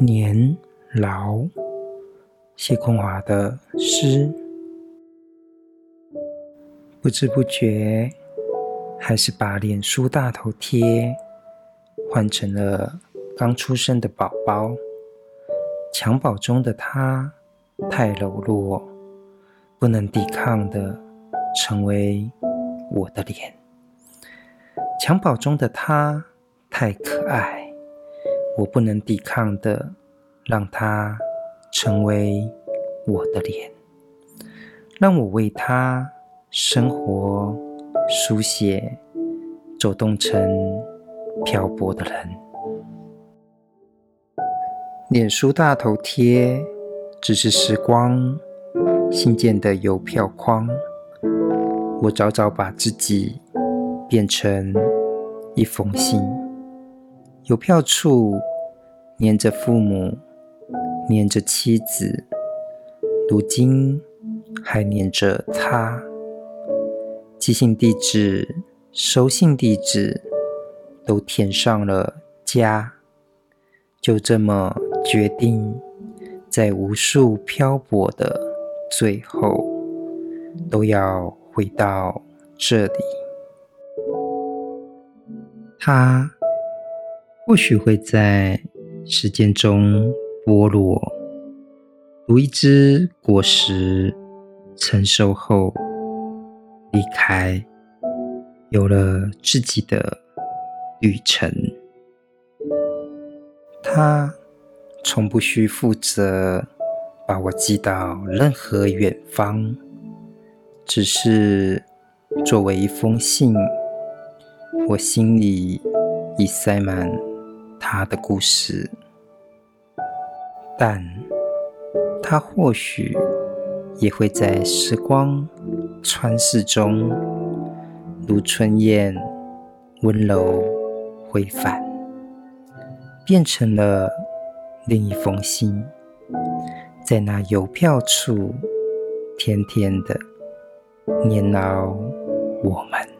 年老，谢空华的诗，不知不觉，还是把脸书大头贴换成了刚出生的宝宝。襁褓中的他太柔弱，不能抵抗的成为我的脸。襁褓中的他太可爱。我不能抵抗的，让它成为我的脸，让我为它生活书写，走动成漂泊的人。脸书大头贴只是时光信件的邮票框，我早早把自己变成一封信。邮票处黏着父母，黏着妻子，如今还黏着他。寄信地址、收信地址都填上了家，就这么决定，在无数漂泊的最后，都要回到这里。他。或许会在时间中剥落，如一只果实成熟后离开，有了自己的旅程。他从不需负责把我寄到任何远方，只是作为一封信，我心里已塞满。他的故事，但他或许也会在时光穿逝中，如春燕温柔回返，变成了另一封信，在那邮票处，甜甜的念叨我们。